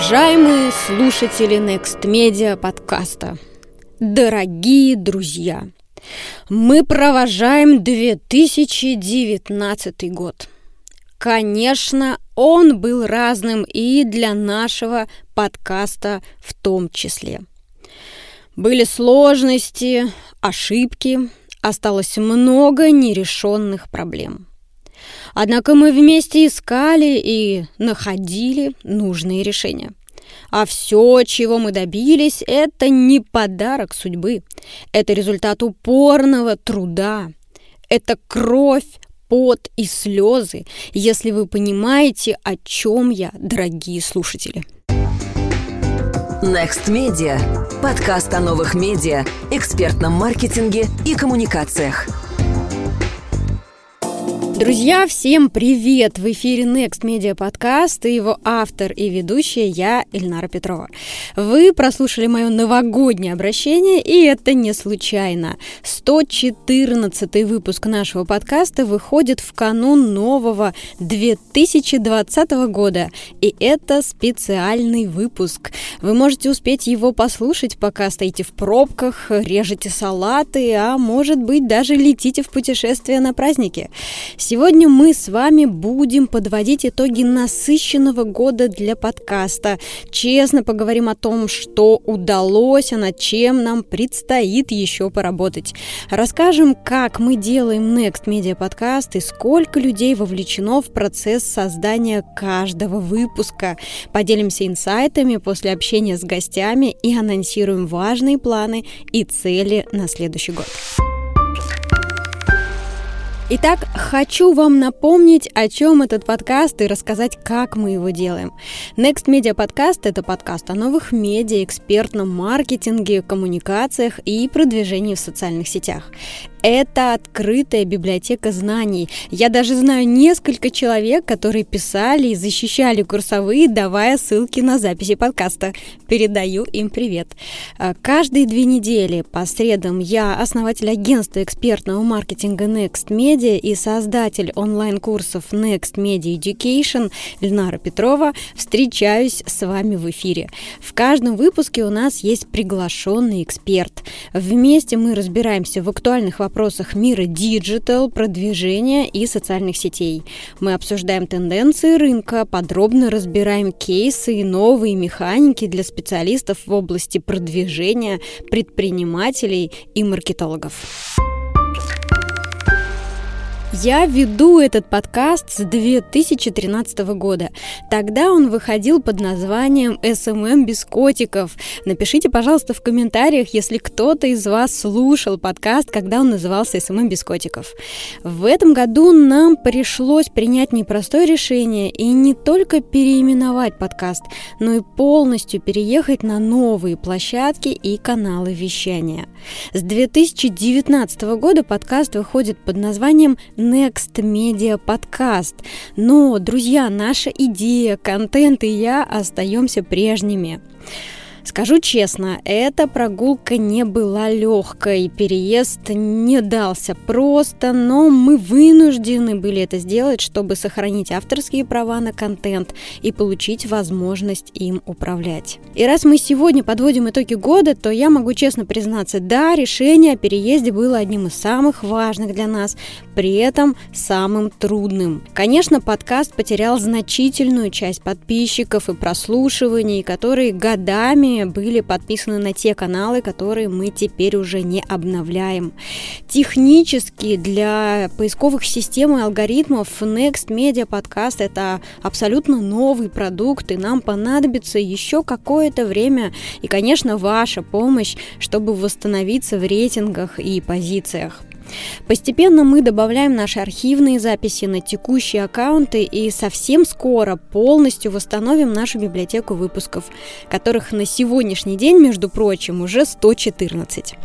Уважаемые слушатели Next Media подкаста, дорогие друзья, мы провожаем 2019 год. Конечно, он был разным и для нашего подкаста в том числе. Были сложности, ошибки, осталось много нерешенных проблем – Однако мы вместе искали и находили нужные решения. А все, чего мы добились, это не подарок судьбы. Это результат упорного труда. Это кровь, пот и слезы, если вы понимаете, о чем я, дорогие слушатели. Next Media. Подкаст о новых медиа, экспертном маркетинге и коммуникациях. Друзья, всем привет! В эфире Next Media Podcast и его автор и ведущая я, Ильнара Петрова. Вы прослушали мое новогоднее обращение, и это не случайно. 114 выпуск нашего подкаста выходит в канун нового 2020 года, и это специальный выпуск. Вы можете успеть его послушать, пока стоите в пробках, режете салаты, а может быть даже летите в путешествие на праздники. Сегодня мы с вами будем подводить итоги насыщенного года для подкаста. Честно поговорим о том, что удалось, а над чем нам предстоит еще поработать. Расскажем, как мы делаем Next Media подкаст и сколько людей вовлечено в процесс создания каждого выпуска. Поделимся инсайтами после общения с гостями и анонсируем важные планы и цели на следующий год. Итак, хочу вам напомнить, о чем этот подкаст и рассказать, как мы его делаем. Next Media Podcast – это подкаст о новых медиа, экспертном маркетинге, коммуникациях и продвижении в социальных сетях. Это открытая библиотека знаний. Я даже знаю несколько человек, которые писали и защищали курсовые, давая ссылки на записи подкаста. Передаю им привет. А, каждые две недели по средам я основатель агентства экспертного маркетинга Next Media и создатель онлайн-курсов Next Media Education Ильнара Петрова встречаюсь с вами в эфире. В каждом выпуске у нас есть приглашенный эксперт. Вместе мы разбираемся в актуальных вопросах вопросах мира digital, продвижения и социальных сетей. Мы обсуждаем тенденции рынка, подробно разбираем кейсы и новые механики для специалистов в области продвижения, предпринимателей и маркетологов. Я веду этот подкаст с 2013 года. Тогда он выходил под названием «SMM без котиков». Напишите, пожалуйста, в комментариях, если кто-то из вас слушал подкаст, когда он назывался «SMM без котиков». В этом году нам пришлось принять непростое решение и не только переименовать подкаст, но и полностью переехать на новые площадки и каналы вещания. С 2019 года подкаст выходит под названием Next Media Podcast. Но, друзья, наша идея, контент и я остаемся прежними. Скажу честно, эта прогулка не была легкой, переезд не дался просто, но мы вынуждены были это сделать, чтобы сохранить авторские права на контент и получить возможность им управлять. И раз мы сегодня подводим итоги года, то я могу честно признаться, да, решение о переезде было одним из самых важных для нас, при этом самым трудным. Конечно, подкаст потерял значительную часть подписчиков и прослушиваний, которые годами были подписаны на те каналы, которые мы теперь уже не обновляем. Технически для поисковых систем и алгоритмов Next Media Podcast это абсолютно новый продукт, и нам понадобится еще какое-то время и, конечно, ваша помощь, чтобы восстановиться в рейтингах и позициях. Постепенно мы добавляем наши архивные записи на текущие аккаунты и совсем скоро полностью восстановим нашу библиотеку выпусков, которых на сегодняшний день, между прочим, уже 114.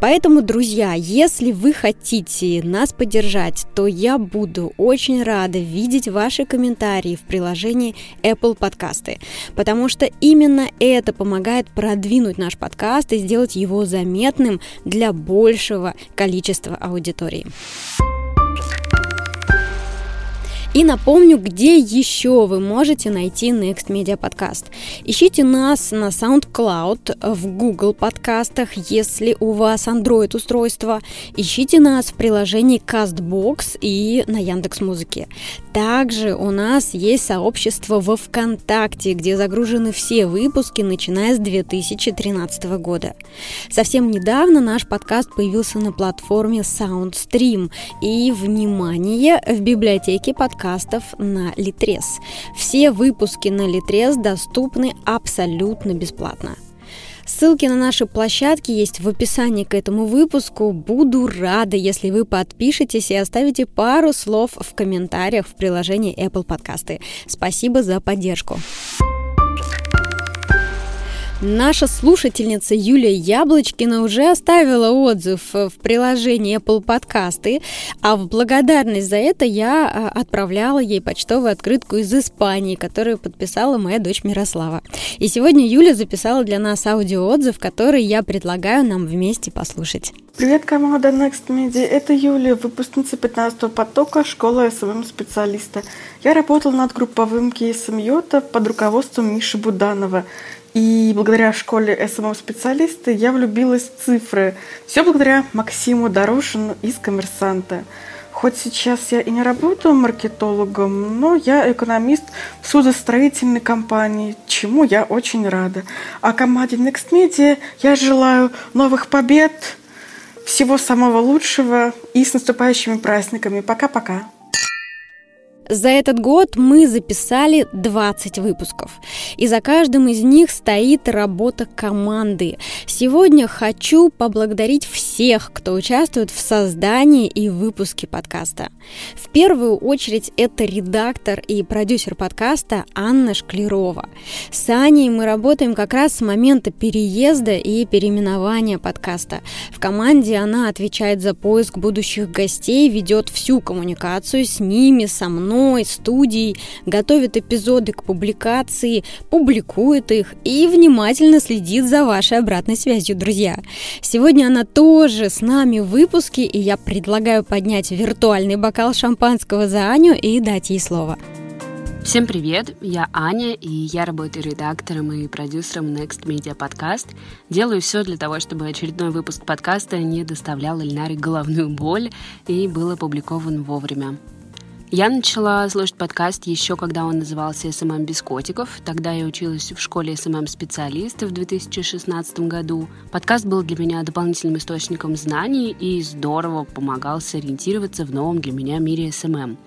Поэтому, друзья, если вы хотите нас поддержать, то я буду очень рада видеть ваши комментарии в приложении Apple Подкасты, потому что именно это помогает продвинуть наш подкаст и сделать его заметным для большего количества аудитории. И напомню, где еще вы можете найти Next Media Podcast. Ищите нас на SoundCloud, в Google подкастах, если у вас Android устройство. Ищите нас в приложении CastBox и на Яндекс Музыке. Также у нас есть сообщество во ВКонтакте, где загружены все выпуски, начиная с 2013 года. Совсем недавно наш подкаст появился на платформе SoundStream. И, внимание, в библиотеке подкаста подкастов на Литрес. Все выпуски на Литрес доступны абсолютно бесплатно. Ссылки на наши площадки есть в описании к этому выпуску. Буду рада, если вы подпишетесь и оставите пару слов в комментариях в приложении Apple Подкасты. Спасибо за поддержку. Наша слушательница Юлия Яблочкина уже оставила отзыв в приложении Apple Подкасты, а в благодарность за это я а, отправляла ей почтовую открытку из Испании, которую подписала моя дочь Мирослава. И сегодня Юля записала для нас аудиоотзыв, который я предлагаю нам вместе послушать. Привет, команда Next Media. Это Юлия, выпускница 15 потока школы SMM-специалиста. Я работала над групповым кейсом Yota под руководством Миши Буданова. И благодаря школе SMM-специалиста я влюбилась в цифры. Все благодаря Максиму Дорошину из «Коммерсанта». Хоть сейчас я и не работаю маркетологом, но я экономист в судостроительной компании, чему я очень рада. А команде Next Media я желаю новых побед, всего самого лучшего и с наступающими праздниками. Пока-пока. За этот год мы записали 20 выпусков, и за каждым из них стоит работа команды. Сегодня хочу поблагодарить всех, кто участвует в создании и выпуске подкаста. В первую очередь это редактор и продюсер подкаста Анна Шклерова. С Аней мы работаем как раз с момента переезда и переименования подкаста. В команде она отвечает за поиск будущих гостей, ведет всю коммуникацию с ними, со мной, мной, студией, готовит эпизоды к публикации, публикует их и внимательно следит за вашей обратной связью, друзья. Сегодня она тоже с нами в выпуске, и я предлагаю поднять виртуальный бокал шампанского за Аню и дать ей слово. Всем привет, я Аня, и я работаю редактором и продюсером Next Media Podcast. Делаю все для того, чтобы очередной выпуск подкаста не доставлял Ильнаре головную боль и был опубликован вовремя. Я начала слушать подкаст еще когда он назывался «SMM без котиков». Тогда я училась в школе SMM-специалиста в 2016 году. Подкаст был для меня дополнительным источником знаний и здорово помогал сориентироваться в новом для меня мире SMM.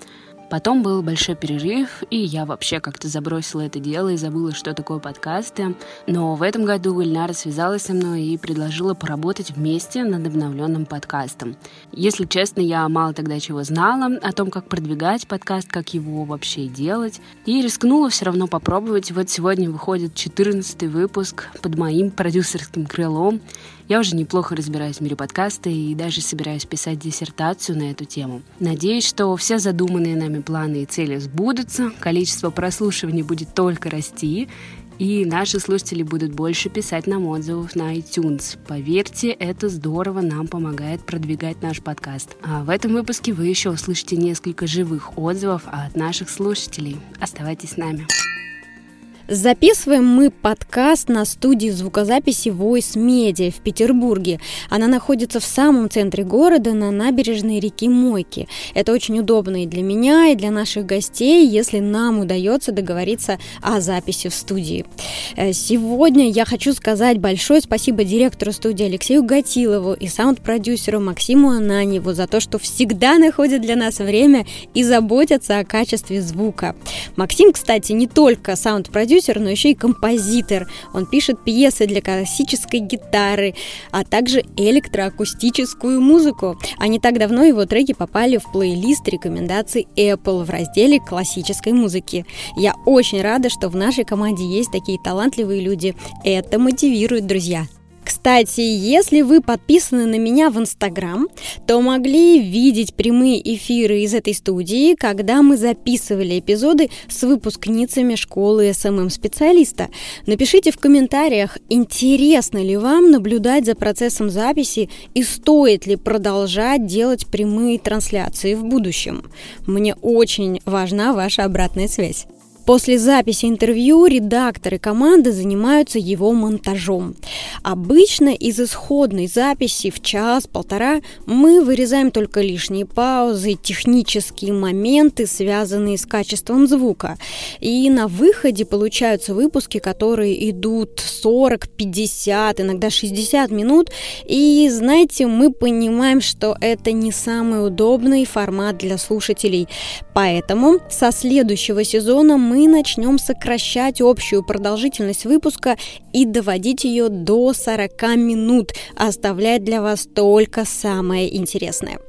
Потом был большой перерыв, и я вообще как-то забросила это дело и забыла, что такое подкасты. Но в этом году Ильнара связалась со мной и предложила поработать вместе над обновленным подкастом. Если честно, я мало тогда чего знала о том, как продвигать подкаст, как его вообще делать. И рискнула все равно попробовать. Вот сегодня выходит 14 выпуск под моим продюсерским крылом. Я уже неплохо разбираюсь в мире подкаста и даже собираюсь писать диссертацию на эту тему. Надеюсь, что все задуманные нами планы и цели сбудутся, количество прослушиваний будет только расти, и наши слушатели будут больше писать нам отзывов на iTunes. Поверьте, это здорово нам помогает продвигать наш подкаст. А в этом выпуске вы еще услышите несколько живых отзывов от наших слушателей. Оставайтесь с нами. Записываем мы подкаст на студии звукозаписи Voice Media в Петербурге. Она находится в самом центре города на набережной реки Мойки. Это очень удобно и для меня, и для наших гостей, если нам удается договориться о записи в студии. Э, сегодня я хочу сказать большое спасибо директору студии Алексею Гатилову и саунд-продюсеру Максиму Ананьеву за то, что всегда находят для нас время и заботятся о качестве звука. Максим, кстати, не только саунд-продюсер, продюсер, но еще и композитор. Он пишет пьесы для классической гитары, а также электроакустическую музыку. А не так давно его треки попали в плейлист рекомендаций Apple в разделе классической музыки. Я очень рада, что в нашей команде есть такие талантливые люди. Это мотивирует, друзья. Кстати, если вы подписаны на меня в Инстаграм, то могли видеть прямые эфиры из этой студии, когда мы записывали эпизоды с выпускницами школы SMM-специалиста. Напишите в комментариях, интересно ли вам наблюдать за процессом записи и стоит ли продолжать делать прямые трансляции в будущем. Мне очень важна ваша обратная связь. После записи интервью редакторы команды занимаются его монтажом. Обычно из исходной записи в час-полтора мы вырезаем только лишние паузы, технические моменты, связанные с качеством звука. И на выходе получаются выпуски, которые идут 40, 50, иногда 60 минут. И знаете, мы понимаем, что это не самый удобный формат для слушателей. Поэтому со следующего сезона мы начнем сокращать общую продолжительность выпуска и доводить ее до 40 минут, оставлять для вас только самое интересное.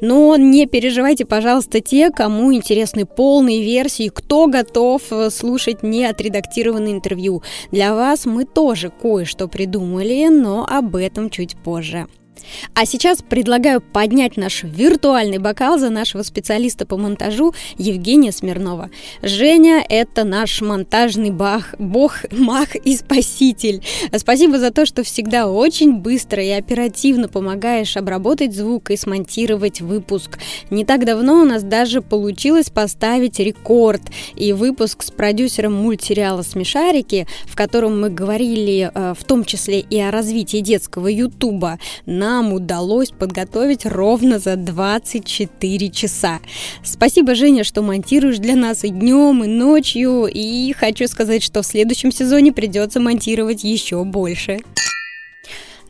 Но не переживайте, пожалуйста, те, кому интересны полные версии, кто готов э, слушать неотредактированное интервью. Для вас мы тоже кое-что придумали, но об этом чуть позже. А сейчас предлагаю поднять наш виртуальный бокал за нашего специалиста по монтажу Евгения Смирнова. Женя – это наш монтажный бах, бог, мах и спаситель. Спасибо за то, что всегда очень быстро и оперативно помогаешь обработать звук и смонтировать выпуск. Не так давно у нас даже получилось поставить рекорд. И выпуск с продюсером мультсериала «Смешарики», в котором мы говорили э, в том числе и о развитии детского ютуба, нам удалось подготовить ровно за 24 часа. Спасибо, Женя, что монтируешь для нас и днем, и ночью. И хочу сказать, что в следующем сезоне придется монтировать еще больше.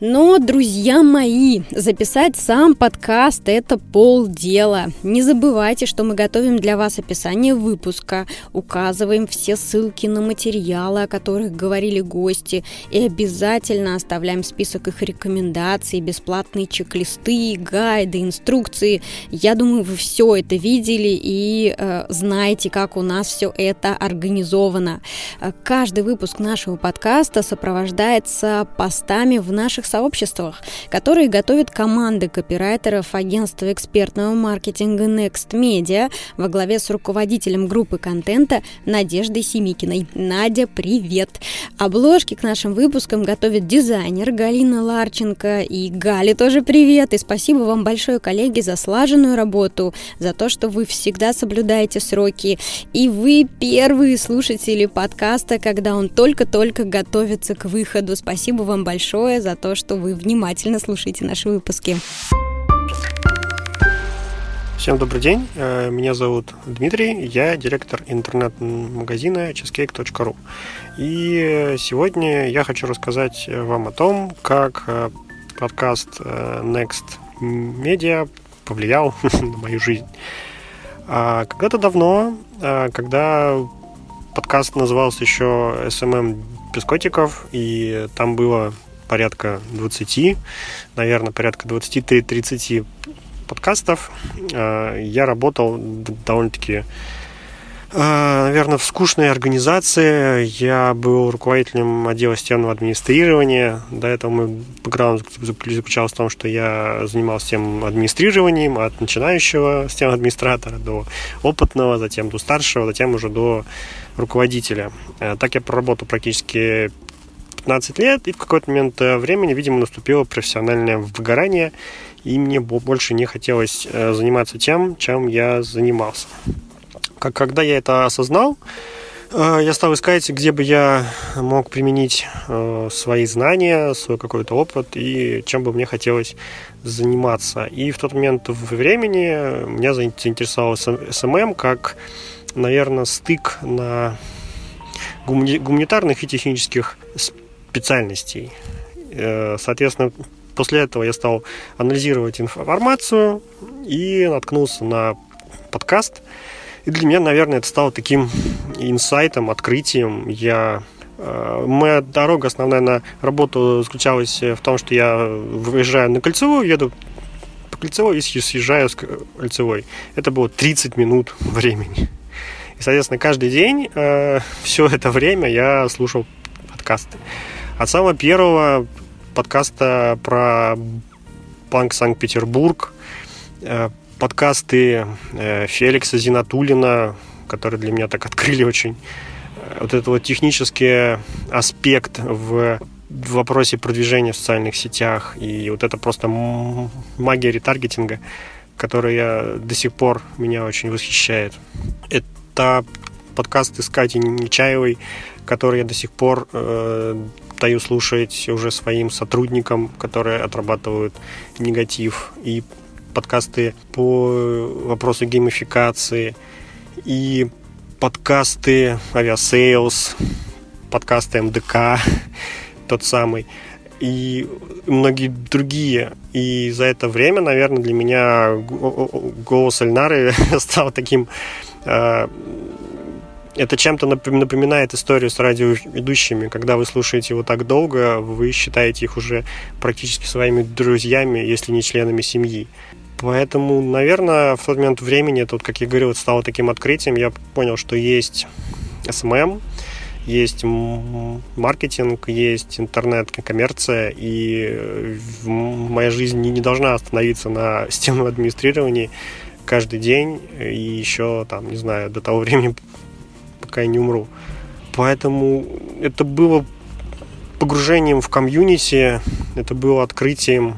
Но, друзья мои, записать сам подкаст – это полдела. Не забывайте, что мы готовим для вас описание выпуска, указываем все ссылки на материалы, о которых говорили гости, и обязательно оставляем список их рекомендаций, бесплатные чек-листы, гайды, инструкции. Я думаю, вы все это видели и э, знаете, как у нас все это организовано. Э, каждый выпуск нашего подкаста сопровождается постами в наших сообществах, которые готовят команды копирайтеров агентства экспертного маркетинга Next Media во главе с руководителем группы контента Надеждой Семикиной. Надя, привет! Обложки к нашим выпускам готовит дизайнер Галина Ларченко и Гали тоже привет! И спасибо вам большое, коллеги, за слаженную работу, за то, что вы всегда соблюдаете сроки. И вы первые слушатели подкаста, когда он только-только готовится к выходу. Спасибо вам большое за то, что вы внимательно слушаете наши выпуски. Всем добрый день, э, меня зовут Дмитрий, я директор интернет-магазина cheesecake.ru. И сегодня я хочу рассказать вам о том, как э, подкаст э, Next Media повлиял на мою жизнь. А, когда-то давно, когда подкаст назывался еще SMM без котиков, и там было порядка 20, наверное, порядка 20-30 подкастов. Э, я работал довольно-таки э, наверное, в скучной организации. Я был руководителем отдела системного администрирования. До этого мой бэкграунд заключался в том, что я занимался тем администрированием от начинающего системного администратора до опытного, затем до старшего, затем уже до руководителя. Э, так я проработал практически 15 лет, и в какой-то момент э, времени, видимо, наступило профессиональное выгорание, и мне больше не хотелось э, заниматься тем, чем я занимался. Как, когда я это осознал, э, я стал искать, где бы я мог применить свои знания, свой какой-то опыт и чем бы мне хотелось заниматься. И в тот момент времени меня заинтересовал SMM как, наверное, стык на гуманитарных и технических специальностей. Э, соответственно, после этого я стал анализировать информацию и наткнулся на подкаст. И для меня, наверное, это стало таким инсайтом, открытием. Я э, Моя дорога основная на работу заключалась в том, что я выезжаю на кольцевую, еду по кольцевой и съезжаю с кольцевой. Это было 30 минут времени. И, соответственно, каждый день э, все это время я слушал подкасты. От самого первого подкаста про Банк Санкт-Петербург, э, подкасты э, Феликса Зинатулина, которые для меня так открыли очень э, вот этот вот технический аспект в вопросе продвижения в социальных сетях. И вот это просто магия ретаргетинга, которая до сих пор меня очень восхищает. Это подкасты с Катей Нечаевой, которые я до сих пор э, даю слушать уже своим сотрудникам, которые отрабатывают негатив. И подкасты по вопросу геймификации, и подкасты Aviasales, подкасты МДК, тот самый, и многие другие. И за это время, наверное, для меня голос Ильнары стал таким... Э, это чем-то напоминает историю с радиоведущими. Когда вы слушаете его так долго, вы считаете их уже практически своими друзьями, если не членами семьи. Поэтому, наверное, в тот момент времени, тут, как я говорил, это стало таким открытием. Я понял, что есть SMM, есть маркетинг, есть интернет-коммерция, и моя жизнь не должна остановиться на системном администрировании каждый день и еще, там, не знаю, до того времени, пока я не умру. Поэтому это было погружением в комьюнити, это было открытием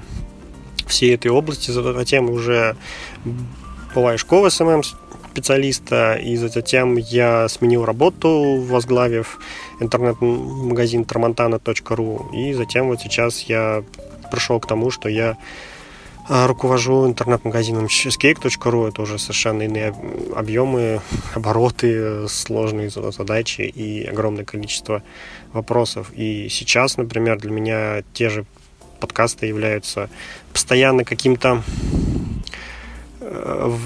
всей этой области. Затем уже была и школа SMM специалиста, и затем я сменил работу, возглавив интернет-магазин tramontana.ru, и затем вот сейчас я пришел к тому, что я руковожу интернет-магазином cheesecake.ru. Это уже совершенно иные объемы, обороты, сложные задачи и огромное количество вопросов. И сейчас, например, для меня те же подкасты являются постоянно каким-то э,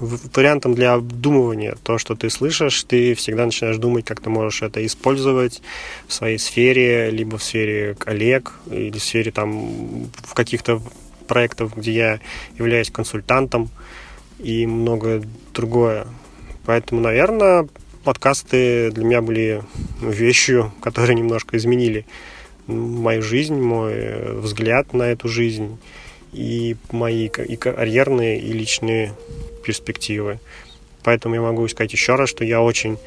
вариантом для обдумывания. То, что ты слышишь, ты всегда начинаешь думать, как ты можешь это использовать в своей сфере, либо в сфере коллег, или в сфере там в каких-то проектов, где я являюсь консультантом и многое другое. Поэтому, наверное, подкасты для меня были вещью, которые немножко изменили мою жизнь, мой взгляд на эту жизнь и мои и карьерные, и личные перспективы. Поэтому я могу сказать еще раз, что я очень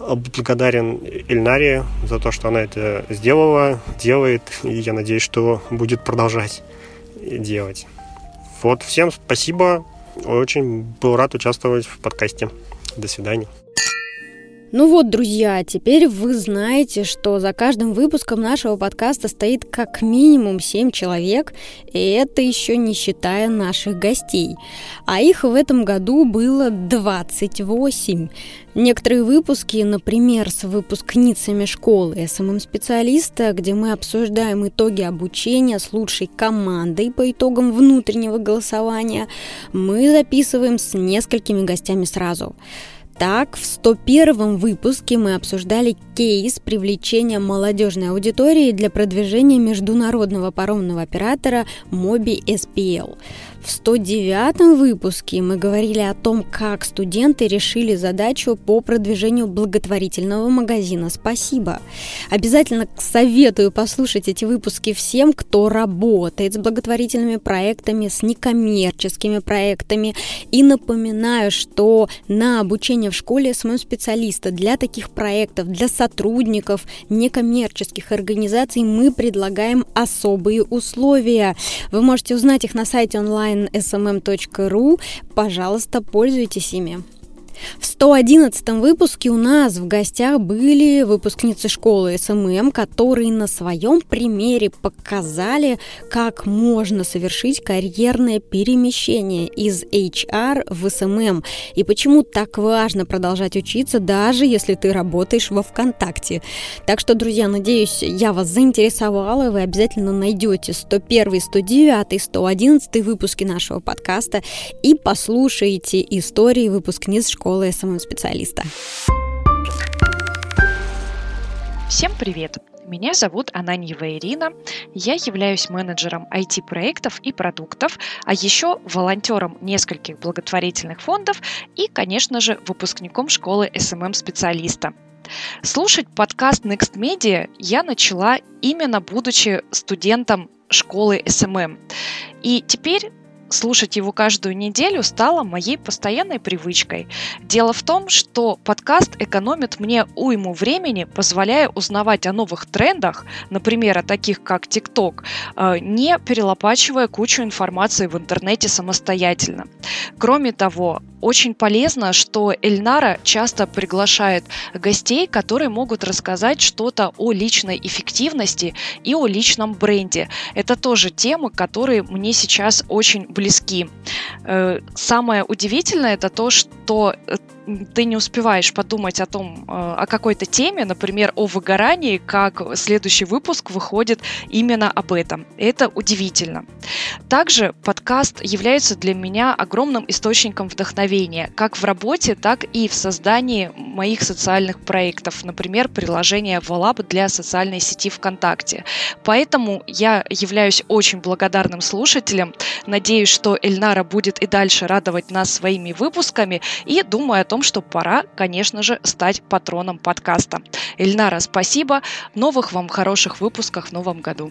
благодарен Эльнаре за то, что она это сделала, делает, и я надеюсь, что будет продолжать делать. Вот, всем спасибо. Очень был рад участвовать в подкасте. До свидания. Ну вот, друзья, теперь вы знаете, что за каждым выпуском нашего подкаста стоит как минимум 7 человек, и это еще не считая наших гостей. А их в этом году было 28. Некоторые выпуски, например, с выпускницами школы SMM-специалиста, где мы обсуждаем итоги обучения с лучшей командой по итогам внутреннего голосования, мы записываем с несколькими гостями сразу. Так, в 101 выпуске мы обсуждали кейс привлечения молодежной аудитории для продвижения международного паромного оператора Mobi SPL. В 109 выпуске мы говорили о том, как студенты решили задачу по продвижению благотворительного магазина «Спасибо». Обязательно советую послушать эти выпуски всем, кто работает с благотворительными проектами, с некоммерческими проектами. И напоминаю, что на обучение в школе SMM специалиста для таких проектов, для сотрудников некоммерческих организаций мы предлагаем особые условия. Вы можете узнать их на сайте онлайн onlinesmm.ru. Пожалуйста, пользуйтесь ими. В 111 выпуске у нас в гостях были выпускницы школы SMM, которые на своем примере показали, как можно совершить карьерное перемещение из HR в SMM и почему так важно продолжать учиться, даже если ты работаешь во ВКонтакте. Так что, друзья, надеюсь, я вас заинтересовала, вы обязательно найдете 101, 109, 111 выпуски нашего подкаста и послушаете истории выпускниц школы школы SMM-специалиста. Всем привет! Меня зовут Ананьева Ирина. Я являюсь менеджером IT-проектов и продуктов, а еще волонтером нескольких благотворительных фондов и, конечно же, выпускником школы SMM-специалиста. Слушать подкаст Next Media я начала именно будучи студентом школы SMM. И теперь слушать его каждую неделю стало моей постоянной привычкой. Дело в том, что подкаст экономит мне уйму времени, позволяя узнавать о новых трендах, например, о таких как TikTok, э, не перелопачивая кучу информации в интернете самостоятельно. Кроме того, очень полезно, что Эльнара часто приглашает гостей, которые могут рассказать что-то о личной эффективности и о личном бренде. Это тоже темы, которые мне сейчас очень близки. Э, самое удивительное это то, что э, ты не успеваешь подумать о том, э, о какой-то теме, например, о выгорании, как следующий выпуск выходит именно об этом. Это удивительно. Также подкаст является для меня огромным источником вдохновения, как в работе, так и в создании моих социальных проектов, например, приложение Volab для социальной сети ВКонтакте. Поэтому я являюсь очень благодарным слушателем. Надеюсь, что Эльнара будет и дальше радовать нас своими выпусками и думаю о том, том, что пора, конечно же, стать патроном подкаста. Эльнара, спасибо. Новых вам хороших выпусков в новом году.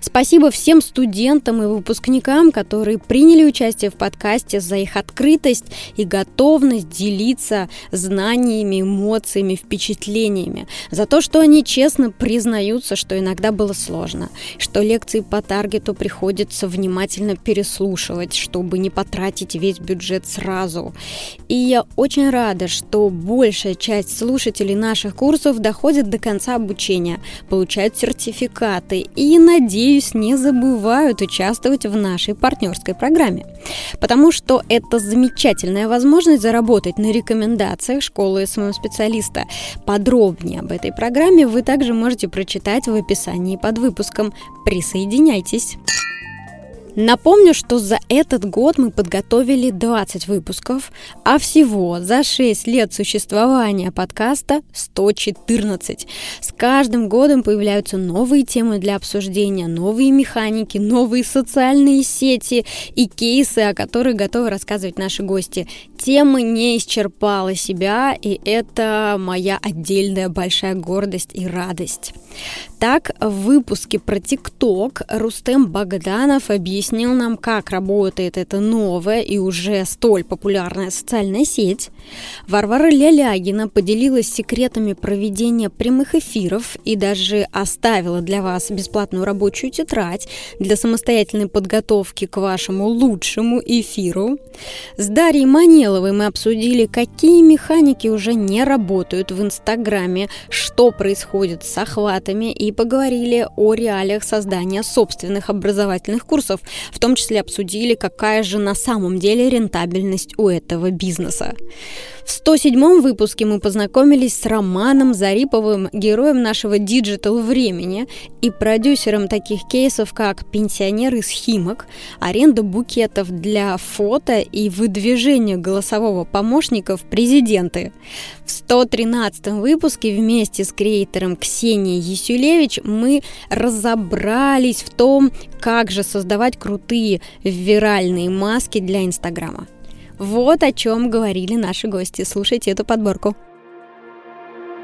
Спасибо всем студентам и выпускникам, которые приняли участие в подкасте за их открытость и готовность делиться знаниями, эмоциями, впечатлениями, за то, что они честно признаются, что иногда было сложно, что лекции по таргету приходится внимательно переслушивать, чтобы не потратить весь бюджет сразу. И я очень рада, что большая часть слушателей наших курсов доходит до конца обучения, получают сертификаты и, надеюсь, надеюсь, не забывают участвовать в нашей партнерской программе. Потому что это замечательная возможность заработать на рекомендациях школы SMM-специалиста. Подробнее об этой программе вы также можете прочитать в описании под выпуском. Присоединяйтесь! Напомню, что за этот год мы подготовили 20 выпусков, а всего за 6 лет существования подкаста 114. С каждым годом появляются новые темы для обсуждения, новые механики, новые социальные сети и кейсы, о которых готовы рассказывать наши гости. Тема не исчерпала себя, и это моя отдельная большая гордость и радость. Так, в выпуске про ТикТок Рустем Богданов объяснил нам, как работает эта новая и уже столь популярная социальная сеть. Варвара Лялягина поделилась секретами проведения прямых эфиров и даже оставила для вас бесплатную рабочую тетрадь для самостоятельной подготовки к вашему лучшему эфиру. С Дарьей Манеловой мы обсудили, какие механики уже не работают в Инстаграме, что происходит с охватами и поговорили о реалиях создания собственных образовательных курсов, в том числе обсудили, какая же на самом деле рентабельность у этого бизнеса. В 107-м выпуске мы познакомились с Романом Зариповым, героем нашего digital времени и продюсером таких кейсов, как «Пенсионер из Химок», аренда букетов для фото и выдвижение голосового помощника в президенты. В 113-м выпуске вместе с креатором Ксенией Есюлевич мы разобрались в том, как же создавать крутые виральные маски для Инстаграма. Вот о чем говорили наши гости. Слушайте эту подборку.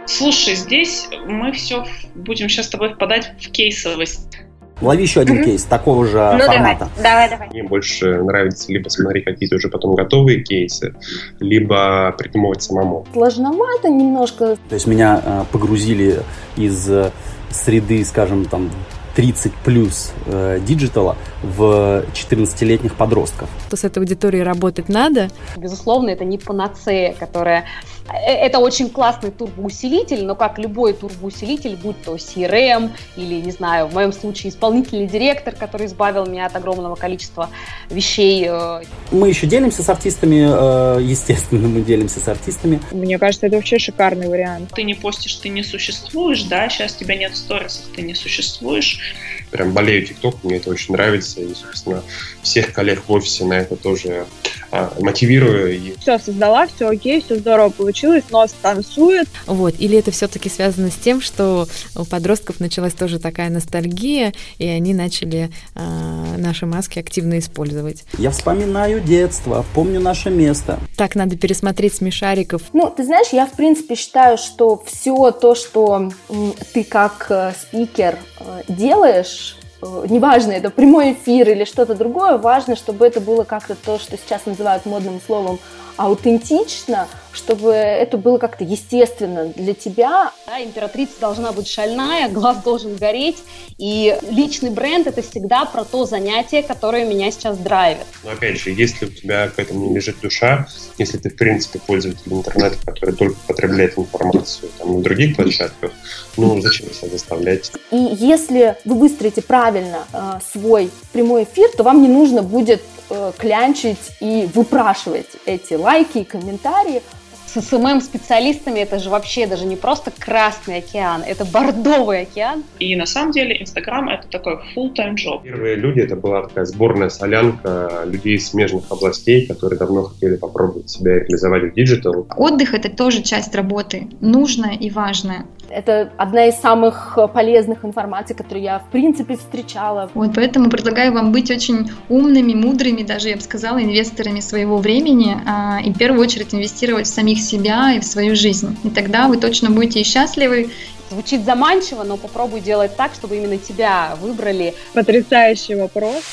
Слушай, здесь мы все будем сейчас с тобой впадать в кейсовость. Лови еще один кейс такого же ну, формата. Давай, давай, давай. Мне больше нравится либо смотреть какие-то уже потом готовые кейсы, либо придумывать самому. Сложновато немножко. То есть меня э, погрузили из э, среды, скажем, там 30 плюс э, digital а в 14-летних подростков. То с этой аудиторией работать надо? Безусловно, это не панацея, которая это очень классный турбоусилитель, но как любой турбоусилитель, будь то CRM или, не знаю, в моем случае исполнительный директор, который избавил меня от огромного количества вещей. Э. Мы еще делимся с артистами, э, естественно, мы делимся с артистами. Мне кажется, это вообще шикарный вариант. Ты не постишь, ты не существуешь, да, сейчас тебя нет в сторисах, ты не существуешь. Прям болею ТикТок, мне это очень нравится, и, собственно, всех коллег в офисе на это тоже а, мотивирую. Все, создала, все окей, все здорово получилось получилось, но танцует. Вот, или это все-таки связано с тем, что у подростков началась тоже такая ностальгия, и они начали э, наши маски активно использовать. Я вспоминаю детство, помню наше место. Так надо пересмотреть смешариков. Ну, ты знаешь, я в принципе считаю, что все то, что ты как э, спикер э, делаешь, э, неважно, это прямой эфир или что-то другое, важно, чтобы это было как-то то, что сейчас называют модным словом аутентично, чтобы это было как-то естественно для тебя. Да, императрица должна быть шальная, глаз должен гореть, и личный бренд — это всегда про то занятие, которое меня сейчас драйвит. Но опять же, если у тебя к этому не лежит душа, если ты, в принципе, пользователь интернета, который только потребляет информацию там, на других площадках, ну, зачем себя заставлять? И если вы выстроите правильно э, свой прямой эфир, то вам не нужно будет э, клянчить и выпрашивать эти лайки и комментарии с СММ-специалистами это же вообще даже не просто Красный океан, это Бордовый океан. И на самом деле Инстаграм это такой full-time job. Первые люди, это была такая сборная солянка людей из смежных областей, которые давно хотели попробовать себя реализовать в digital. Отдых это тоже часть работы, нужная и важная. Это одна из самых полезных информаций, которую я, в принципе, встречала. Вот, поэтому предлагаю вам быть очень умными, мудрыми, даже, я бы сказала, инвесторами своего времени а, и в первую очередь инвестировать в самих себя и в свою жизнь. И тогда вы точно будете счастливы. Звучит заманчиво, но попробуй делать так, чтобы именно тебя выбрали. Потрясающий вопрос.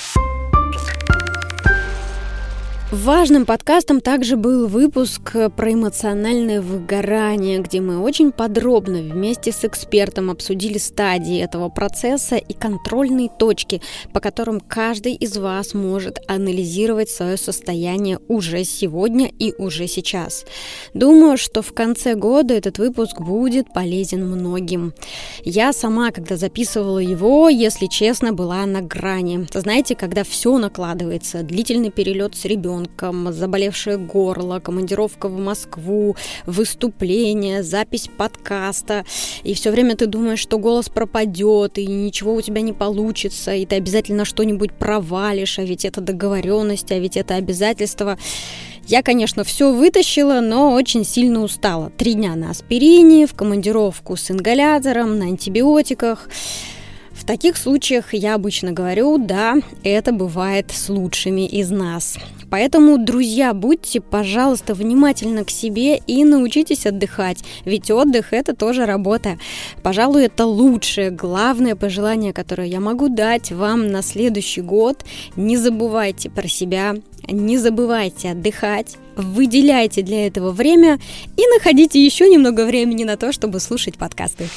Важным подкастом также был выпуск про эмоциональное выгорание, где мы очень подробно вместе с экспертом обсудили стадии этого процесса и контрольные точки, по которым каждый из вас может анализировать свое состояние уже сегодня и уже сейчас. Думаю, что в конце года этот выпуск будет полезен многим. Я сама, когда записывала его, если честно, была на грани. Знаете, когда все накладывается, длительный перелет с ребенком, ребенком, заболевшее горло, командировка в Москву, выступление, запись подкаста. И все время ты думаешь, что голос пропадет, и ничего у тебя не получится, и ты обязательно что-нибудь провалишь, а ведь это договоренность, а ведь это обязательство. Я, конечно, все вытащила, но очень сильно устала. Три дня на аспирине, в командировку с ингалятором, на антибиотиках. В таких случаях я обычно говорю, да, это бывает с лучшими из нас. Поэтому, друзья, будьте, пожалуйста, внимательны к себе и научитесь отдыхать, ведь отдых – это тоже работа. Пожалуй, это лучшее, главное пожелание, которое я могу дать вам на следующий год. Не забывайте про себя, не забывайте отдыхать, выделяйте для этого время и находите еще немного времени на то, чтобы слушать подкасты.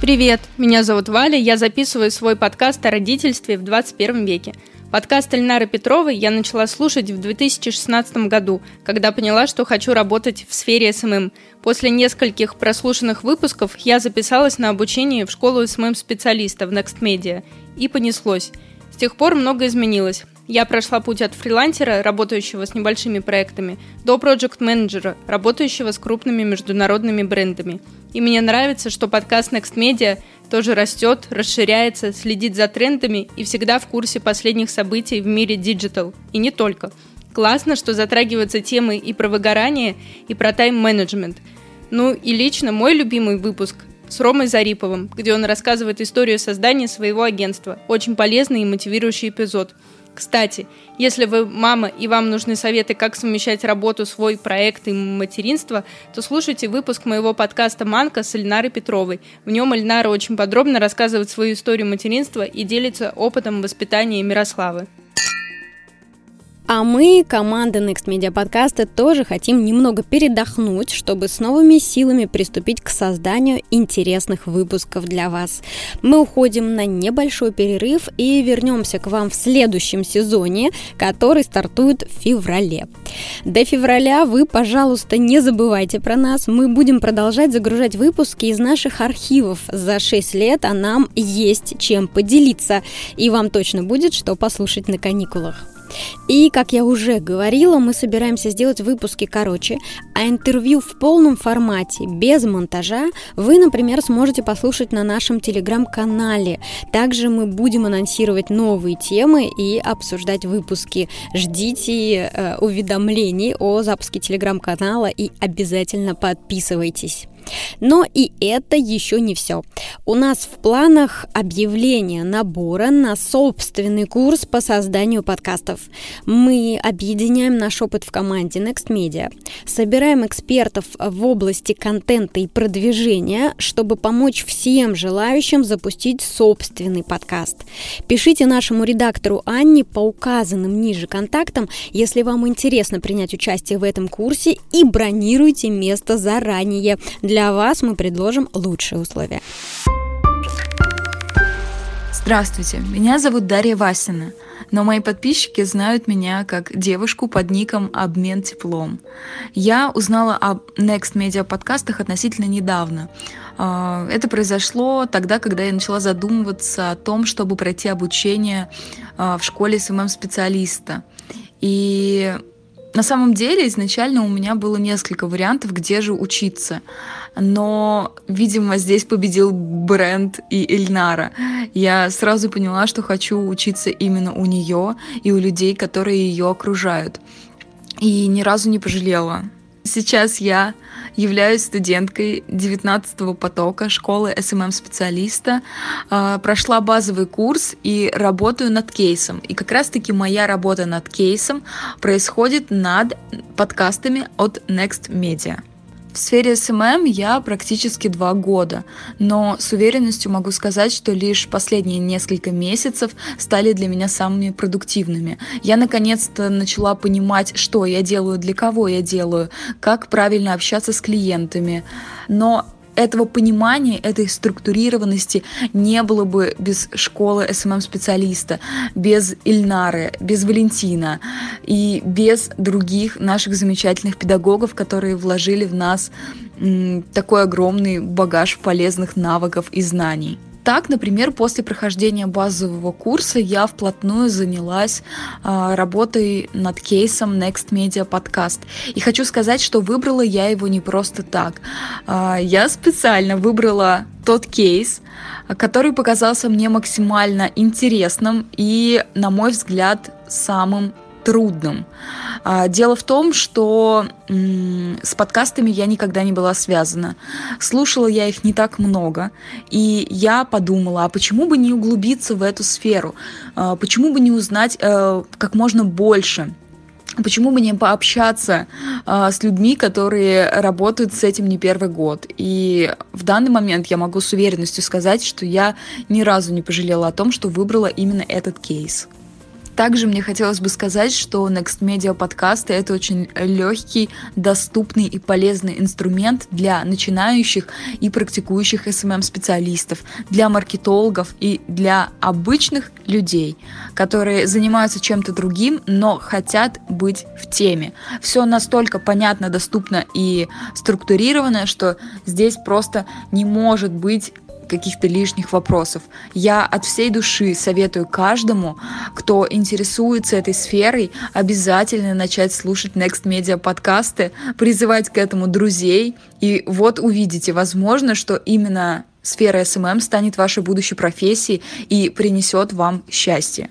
Привет, меня зовут Валя, я записываю свой подкаст о родительстве в 21 веке. Подкаст Эльнары Петровой я начала слушать в 2016 году, когда поняла, что хочу работать в сфере SMM. После нескольких прослушанных выпусков я записалась на обучение в школу SMM-специалиста в Next Media. И понеслось. С тех пор многое изменилось. Я прошла путь от фрилансера, работающего с небольшими проектами, до проект-менеджера, работающего с крупными международными брендами. И мне нравится, что подкаст Next Media тоже растет, расширяется, следит за трендами и всегда в курсе последних событий в мире digital. И не только. Классно, что затрагиваются темы и про выгорание, и про тайм-менеджмент. Ну и лично мой любимый выпуск с Ромой Зариповым, где он рассказывает историю создания своего агентства. Очень полезный и мотивирующий эпизод – кстати, если вы мама и вам нужны советы, как совмещать работу, свой проект и материнство, то слушайте выпуск моего подкаста «Манка» с Эльнарой Петровой. В нем Эльнара очень подробно рассказывает свою историю материнства и делится опытом воспитания Мирославы. А мы, команда Next Media подкаста, тоже хотим немного передохнуть, чтобы с новыми силами приступить к созданию интересных выпусков для вас. Мы уходим на небольшой перерыв и вернемся к вам в следующем сезоне, который стартует в феврале. До февраля вы, пожалуйста, не забывайте про нас. Мы будем продолжать загружать выпуски из наших архивов за 6 лет, а нам есть чем поделиться. И вам точно будет что послушать на каникулах. И, как я уже говорила, мы собираемся сделать выпуски короче, а интервью в полном формате, без монтажа, вы, например, сможете послушать на нашем телеграм-канале. Также мы будем анонсировать новые темы и обсуждать выпуски. Ждите э, уведомлений о запуске телеграм-канала и обязательно подписывайтесь. Но и это еще не все. У нас в планах объявление набора на собственный курс по созданию подкастов. Мы объединяем наш опыт в команде Next Media, собираем экспертов в области контента и продвижения, чтобы помочь всем желающим запустить собственный подкаст. Пишите нашему редактору Анне по указанным ниже контактам, если вам интересно принять участие в этом курсе и бронируйте место заранее для вас мы предложим лучшие условия. Здравствуйте, меня зовут Дарья Васина, но мои подписчики знают меня как девушку под ником «Обмен теплом». Я узнала об Next Media подкастах относительно недавно. А, это произошло тогда, когда я начала задумываться о том, чтобы пройти обучение а, в школе SMM-специалиста. И на самом деле изначально у меня было несколько вариантов, где же учиться. Но, видимо, здесь победил бренд и Эльнара. Я сразу поняла, что хочу учиться именно у нее и у людей, которые ее окружают. И ни разу не пожалела. Сейчас я являюсь студенткой 19-го потока школы SMM-специалиста, а, прошла базовый курс и работаю над кейсом. И как раз-таки моя работа над кейсом происходит над подкастами от Next Media. В сфере SMM я практически два года, но с уверенностью могу сказать, что лишь последние несколько месяцев стали для меня самыми продуктивными. Я наконец-то начала понимать, что я делаю, для кого я делаю, как правильно общаться с клиентами. Но этого понимания, этой структурированности не было бы без школы SMM-специалиста, без Эльнары, без Валентина и без других наших замечательных педагогов, которые вложили в нас такой огромный багаж полезных навыков и знаний. Так, например, после прохождения базового курса я вплотную занялась э, работой над кейсом Next Media Podcast. И хочу сказать, что выбрала я его не просто так. Э, я специально выбрала тот кейс, который показался мне максимально интересным и, на мой взгляд, самым трудным. А, дело в том, что с подкастами я никогда не была связана. Слушала я их не так много, и я подумала, а почему бы не углубиться в эту сферу? А, почему бы не узнать э, как можно больше? Почему бы не пообщаться э, с людьми, которые работают с этим не первый год? И в данный момент я могу с уверенностью сказать, что я ни разу не пожалела о том, что выбрала именно этот кейс. Также мне хотелось бы сказать, что Next Media подкасты это очень легкий, доступный и полезный инструмент для начинающих и практикующих SMM специалистов, для маркетологов и для обычных людей, которые занимаются чем-то другим, но хотят быть в теме. Все настолько понятно, доступно и структурировано, что здесь просто не может быть каких-то лишних вопросов. Я от всей души советую каждому, кто интересуется этой сферой, обязательно начать слушать Next Media подкасты, призывать к этому друзей. И вот увидите, возможно, что именно сфера SMM станет вашей будущей профессией и принесет вам счастье.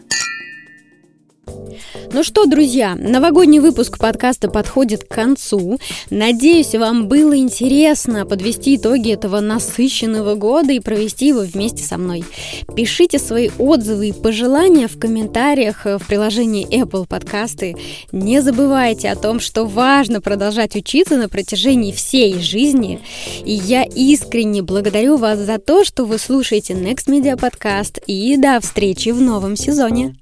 Ну что, друзья, новогодний выпуск подкаста подходит к концу. Надеюсь, вам было интересно подвести итоги этого насыщенного года и провести его вместе со мной. Пишите свои отзывы и пожелания в комментариях в приложении Apple Подкасты. Не забывайте о том, что важно продолжать учиться на протяжении всей жизни. И я искренне благодарю вас за то, что вы слушаете Next Media Podcast. И до встречи в новом сезоне.